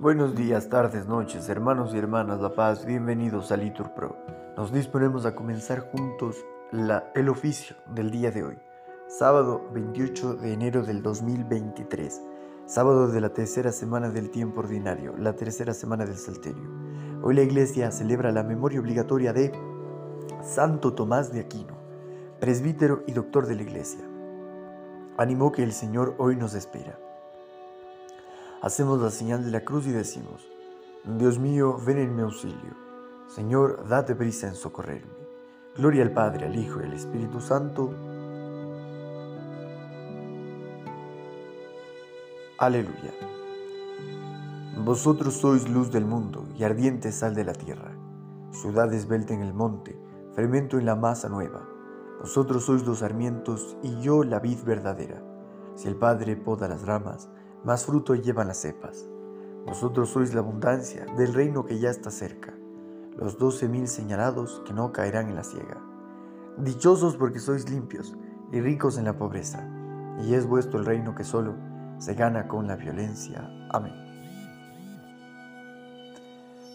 Buenos días, tardes, noches, hermanos y hermanas La Paz, bienvenidos a Litur Pro. Nos disponemos a comenzar juntos el oficio del día de hoy, sábado 28 de enero del 2023, sábado de la tercera semana del tiempo ordinario, la tercera semana del Salterio. Hoy la iglesia celebra la memoria obligatoria de Santo Tomás de Aquino, presbítero y doctor de la iglesia. Ánimo que el Señor hoy nos espera. Hacemos la señal de la cruz y decimos, Dios mío, ven en mi auxilio. Señor, date prisa en socorrerme. Gloria al Padre, al Hijo y al Espíritu Santo. Aleluya. Vosotros sois luz del mundo y ardiente sal de la tierra, ciudad esbelta en el monte, fermento en la masa nueva. Vosotros sois los sarmientos y yo la vid verdadera. Si el Padre poda las ramas, más fruto llevan las cepas. Vosotros sois la abundancia del reino que ya está cerca, los doce mil señalados que no caerán en la ciega. Dichosos porque sois limpios y ricos en la pobreza, y es vuestro el reino que solo se gana con la violencia. Amén.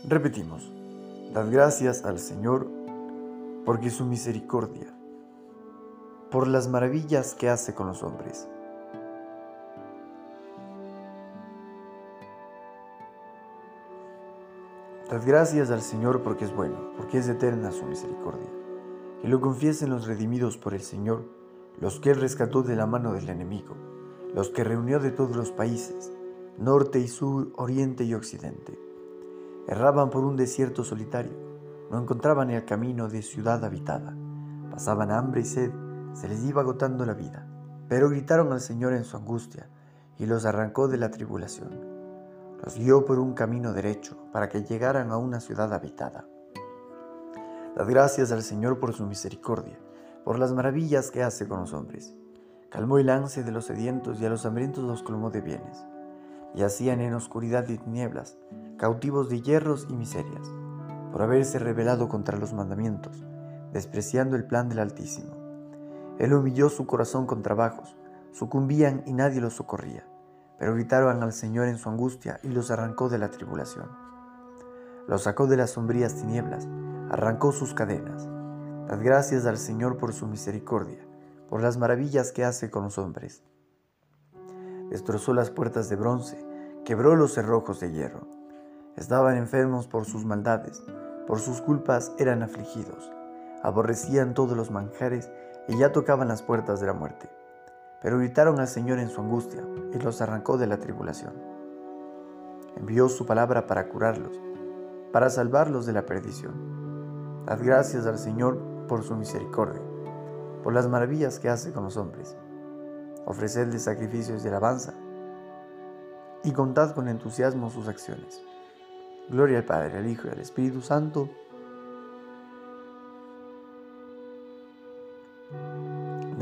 Repetimos, dad gracias al Señor porque su misericordia, por las maravillas que hace con los hombres Dad gracias al Señor porque es bueno, porque es eterna su misericordia. Que lo confiesen los redimidos por el Señor, los que Él rescató de la mano del enemigo, los que reunió de todos los países, norte y sur, oriente y occidente. Erraban por un desierto solitario, no encontraban el camino de ciudad habitada, pasaban hambre y sed, se les iba agotando la vida, pero gritaron al Señor en su angustia y los arrancó de la tribulación los guió por un camino derecho para que llegaran a una ciudad habitada. Dad gracias al Señor por su misericordia, por las maravillas que hace con los hombres. Calmó el ansia de los sedientos y a los hambrientos los colmó de bienes. Y hacían en oscuridad y tinieblas, cautivos de hierros y miserias, por haberse rebelado contra los mandamientos, despreciando el plan del Altísimo. Él humilló su corazón con trabajos, sucumbían y nadie los socorría pero gritaron al Señor en su angustia y los arrancó de la tribulación. Los sacó de las sombrías tinieblas, arrancó sus cadenas. Dad gracias al Señor por su misericordia, por las maravillas que hace con los hombres. Destrozó las puertas de bronce, quebró los cerrojos de hierro. Estaban enfermos por sus maldades, por sus culpas eran afligidos, aborrecían todos los manjares y ya tocaban las puertas de la muerte pero gritaron al Señor en su angustia y los arrancó de la tribulación. Envió su palabra para curarlos, para salvarlos de la perdición. Dad gracias al Señor por su misericordia, por las maravillas que hace con los hombres. Ofrecedle sacrificios de alabanza y contad con entusiasmo sus acciones. Gloria al Padre, al Hijo y al Espíritu Santo,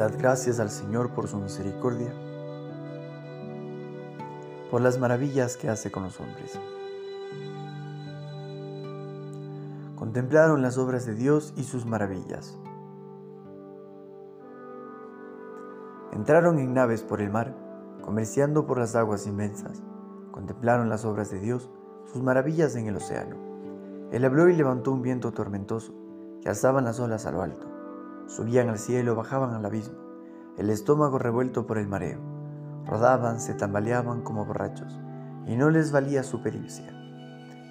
Dad gracias al Señor por su misericordia, por las maravillas que hace con los hombres. Contemplaron las obras de Dios y sus maravillas. Entraron en naves por el mar, comerciando por las aguas inmensas. Contemplaron las obras de Dios, sus maravillas en el océano. Él habló y levantó un viento tormentoso que alzaban las olas a lo alto. Subían al cielo, bajaban al abismo, el estómago revuelto por el mareo. Rodaban, se tambaleaban como borrachos, y no les valía su pericia.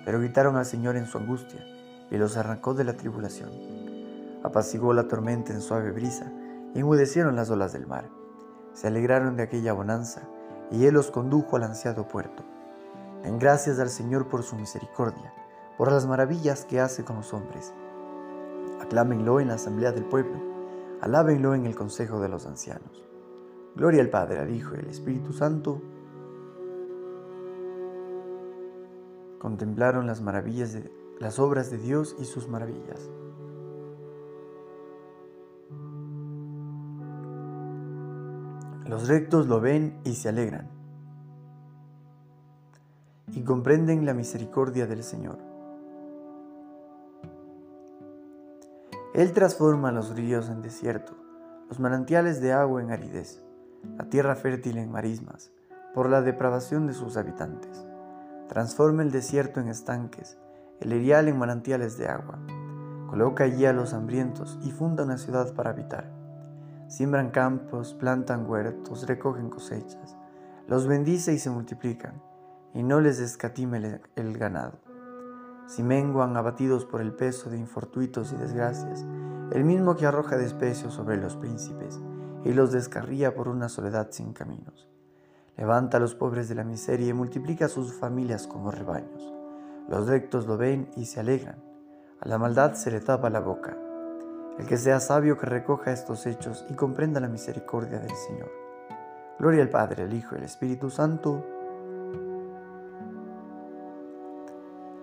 Pero gritaron al Señor en su angustia, y los arrancó de la tribulación. Apaciguó la tormenta en suave brisa, y enmudecieron las olas del mar. Se alegraron de aquella bonanza, y Él los condujo al ansiado puerto. En gracias al Señor por su misericordia, por las maravillas que hace con los hombres. Aclámenlo en la asamblea del pueblo Alábenlo en el consejo de los ancianos. Gloria al Padre, al Hijo y al Espíritu Santo. Contemplaron las maravillas de las obras de Dios y sus maravillas. Los rectos lo ven y se alegran y comprenden la misericordia del Señor. Él transforma los ríos en desierto, los manantiales de agua en aridez, la tierra fértil en marismas, por la depravación de sus habitantes. transforma el desierto en estanques, el erial en manantiales de agua. Coloca allí a los hambrientos y funda una ciudad para habitar. Siembran campos, plantan huertos, recogen cosechas, los bendice y se multiplican, y no les escatime el ganado. Si menguan abatidos por el peso de infortuitos y desgracias, el mismo que arroja desprecio sobre los príncipes y los descarría por una soledad sin caminos. Levanta a los pobres de la miseria y multiplica sus familias como rebaños. Los rectos lo ven y se alegran. A la maldad se le tapa la boca. El que sea sabio que recoja estos hechos y comprenda la misericordia del Señor. Gloria al Padre, al Hijo y al Espíritu Santo.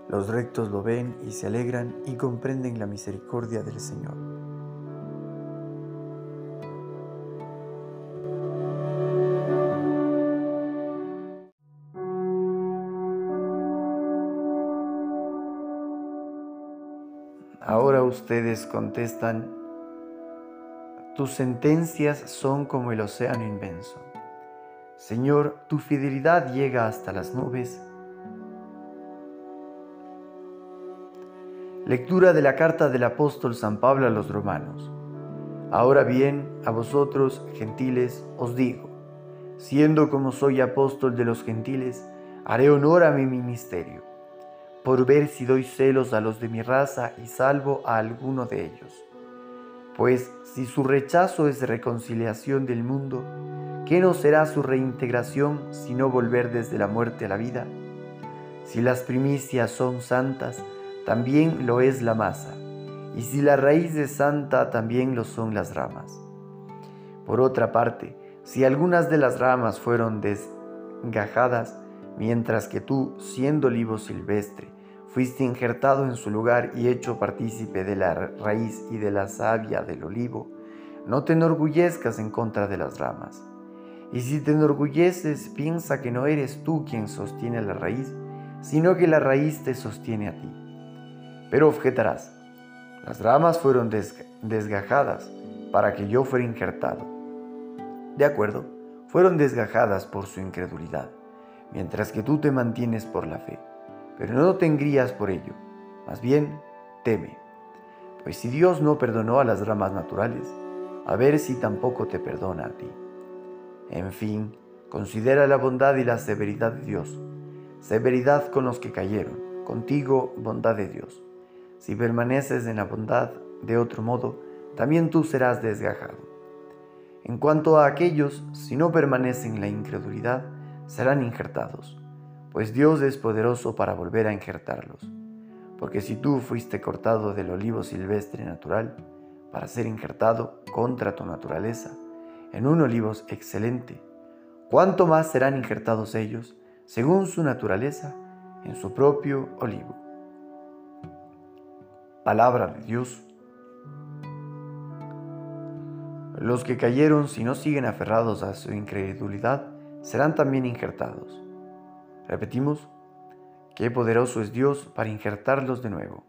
Los rectos lo ven y se alegran y comprenden la misericordia del Señor. Ahora ustedes contestan, tus sentencias son como el océano inmenso. Señor, tu fidelidad llega hasta las nubes. Lectura de la carta del apóstol San Pablo a los romanos. Ahora bien, a vosotros, gentiles, os digo, siendo como soy apóstol de los gentiles, haré honor a mi ministerio por ver si doy celos a los de mi raza y salvo a alguno de ellos. Pues si su rechazo es reconciliación del mundo, ¿qué no será su reintegración sino volver desde la muerte a la vida? Si las primicias son santas, también lo es la masa, y si la raíz es santa, también lo son las ramas. Por otra parte, si algunas de las ramas fueron desgajadas, mientras que tú, siendo olivo silvestre, fuiste injertado en su lugar y hecho partícipe de la raíz y de la savia del olivo, no te enorgullezcas en contra de las ramas. Y si te enorgulleces, piensa que no eres tú quien sostiene la raíz, sino que la raíz te sostiene a ti. Pero objetarás, las ramas fueron desgajadas para que yo fuera injertado. De acuerdo, fueron desgajadas por su incredulidad, mientras que tú te mantienes por la fe pero no te engrías por ello, más bien teme. Pues si Dios no perdonó a las ramas naturales, a ver si tampoco te perdona a ti. En fin, considera la bondad y la severidad de Dios, severidad con los que cayeron, contigo bondad de Dios. Si permaneces en la bondad, de otro modo, también tú serás desgajado. En cuanto a aquellos, si no permanecen en la incredulidad, serán injertados pues Dios es poderoso para volver a injertarlos. Porque si tú fuiste cortado del olivo silvestre natural para ser injertado contra tu naturaleza en un olivo excelente, ¿cuánto más serán injertados ellos, según su naturaleza, en su propio olivo? Palabra de Dios. Los que cayeron, si no siguen aferrados a su incredulidad, serán también injertados. Repetimos, qué poderoso es Dios para injertarlos de nuevo.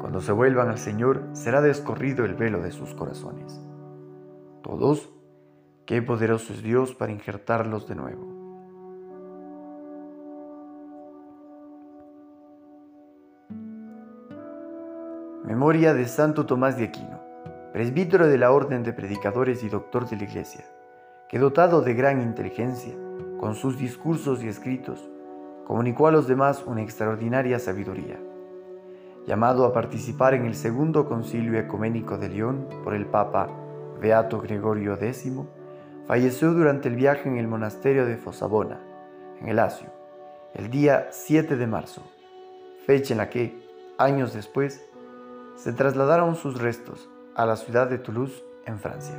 Cuando se vuelvan al Señor, será descorrido el velo de sus corazones. Todos, qué poderoso es Dios para injertarlos de nuevo. Memoria de Santo Tomás de Aquino, presbítero de la Orden de Predicadores y doctor de la Iglesia que dotado de gran inteligencia, con sus discursos y escritos, comunicó a los demás una extraordinaria sabiduría. Llamado a participar en el segundo concilio ecuménico de León por el Papa Beato Gregorio X, falleció durante el viaje en el monasterio de Fosabona, en el Asia, el día 7 de marzo, fecha en la que, años después, se trasladaron sus restos a la ciudad de Toulouse, en Francia.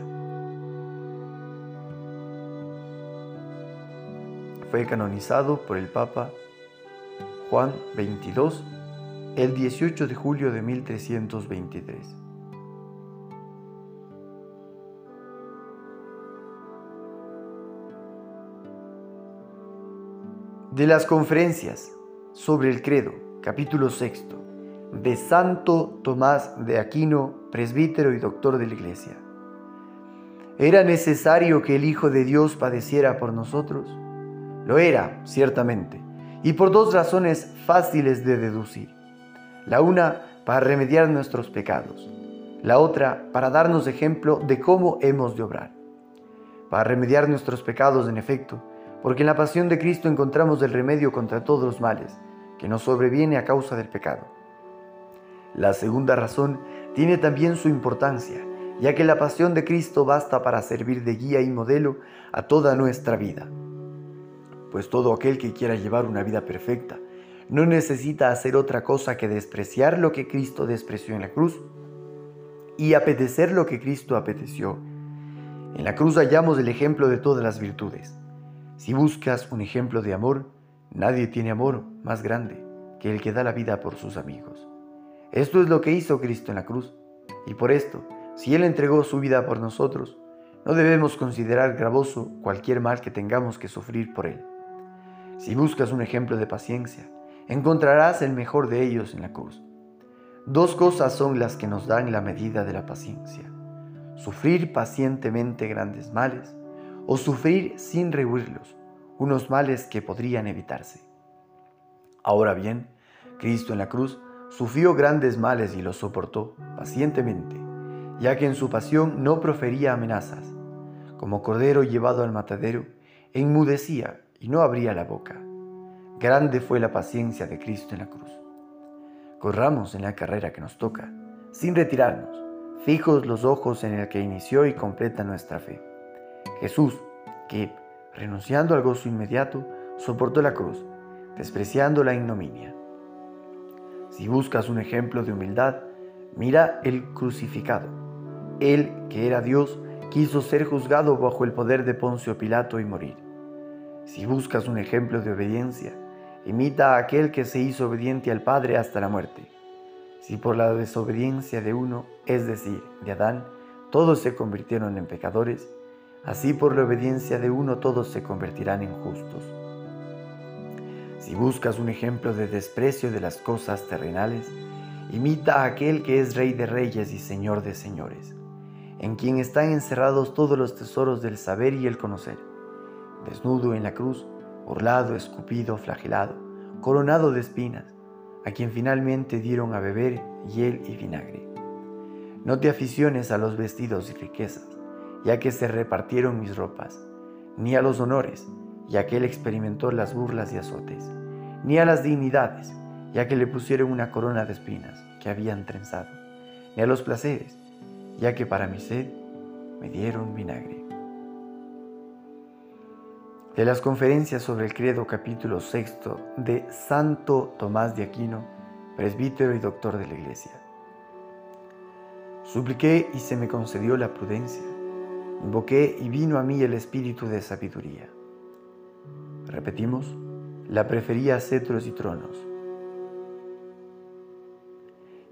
fue canonizado por el Papa Juan XXII el 18 de julio de 1323. De las conferencias sobre el credo, capítulo sexto, de Santo Tomás de Aquino, presbítero y doctor de la Iglesia. ¿Era necesario que el Hijo de Dios padeciera por nosotros? Lo era, ciertamente, y por dos razones fáciles de deducir. La una, para remediar nuestros pecados. La otra, para darnos ejemplo de cómo hemos de obrar. Para remediar nuestros pecados, en efecto, porque en la pasión de Cristo encontramos el remedio contra todos los males que nos sobreviene a causa del pecado. La segunda razón tiene también su importancia, ya que la pasión de Cristo basta para servir de guía y modelo a toda nuestra vida. Pues todo aquel que quiera llevar una vida perfecta no necesita hacer otra cosa que despreciar lo que Cristo despreció en la cruz y apetecer lo que Cristo apeteció. En la cruz hallamos el ejemplo de todas las virtudes. Si buscas un ejemplo de amor, nadie tiene amor más grande que el que da la vida por sus amigos. Esto es lo que hizo Cristo en la cruz, y por esto, si Él entregó su vida por nosotros, no debemos considerar gravoso cualquier mal que tengamos que sufrir por Él. Si buscas un ejemplo de paciencia, encontrarás el mejor de ellos en la cruz. Dos cosas son las que nos dan la medida de la paciencia. Sufrir pacientemente grandes males o sufrir sin rehuirlos, unos males que podrían evitarse. Ahora bien, Cristo en la cruz sufrió grandes males y los soportó pacientemente, ya que en su pasión no profería amenazas. Como cordero llevado al matadero, enmudecía y no abría la boca. Grande fue la paciencia de Cristo en la cruz. Corramos en la carrera que nos toca, sin retirarnos, fijos los ojos en el que inició y completa nuestra fe. Jesús, que, renunciando al gozo inmediato, soportó la cruz, despreciando la ignominia. Si buscas un ejemplo de humildad, mira el crucificado. Él, que era Dios, quiso ser juzgado bajo el poder de Poncio Pilato y morir. Si buscas un ejemplo de obediencia, imita a aquel que se hizo obediente al Padre hasta la muerte. Si por la desobediencia de uno, es decir, de Adán, todos se convirtieron en pecadores, así por la obediencia de uno todos se convertirán en justos. Si buscas un ejemplo de desprecio de las cosas terrenales, imita a aquel que es Rey de Reyes y Señor de Señores, en quien están encerrados todos los tesoros del saber y el conocer. Desnudo en la cruz, burlado, escupido, flagelado, coronado de espinas, a quien finalmente dieron a beber hiel y vinagre. No te aficiones a los vestidos y riquezas, ya que se repartieron mis ropas, ni a los honores, ya que él experimentó las burlas y azotes ni a las dignidades, ya que le pusieron una corona de espinas que habían trenzado, ni a los placeres, ya que para mi sed me dieron vinagre. De las conferencias sobre el credo capítulo sexto de Santo Tomás de Aquino, presbítero y doctor de la Iglesia. Supliqué y se me concedió la prudencia. Invoqué y vino a mí el espíritu de sabiduría. Repetimos, la prefería a cetros y tronos.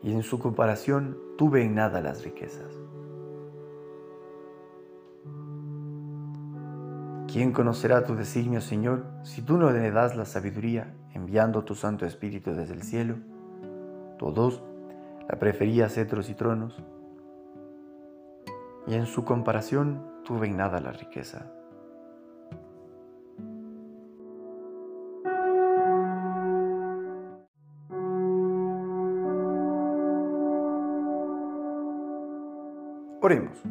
Y en su comparación tuve en nada las riquezas. ¿Quién conocerá tu designio, Señor, si tú no le das la sabiduría, enviando tu Santo Espíritu desde el cielo? Todos la prefería a cetros y tronos. Y en su comparación tuve en nada la riqueza. Oremos.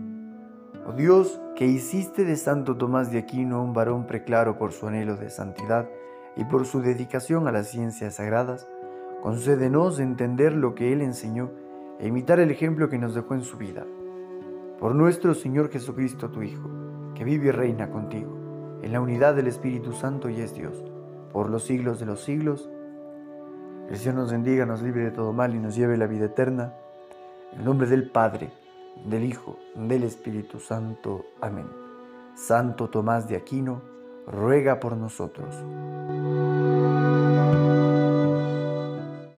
Oh Dios, que hiciste de Santo Tomás de Aquino un varón preclaro por su anhelo de santidad y por su dedicación a las ciencias sagradas, concédenos entender lo que él enseñó e imitar el ejemplo que nos dejó en su vida. Por nuestro Señor Jesucristo, tu Hijo, que vive y reina contigo, en la unidad del Espíritu Santo y es Dios, por los siglos de los siglos. El Señor nos bendiga, nos libre de todo mal y nos lleve la vida eterna. En nombre del Padre, del Hijo, del Espíritu Santo. Amén. Santo Tomás de Aquino, ruega por nosotros.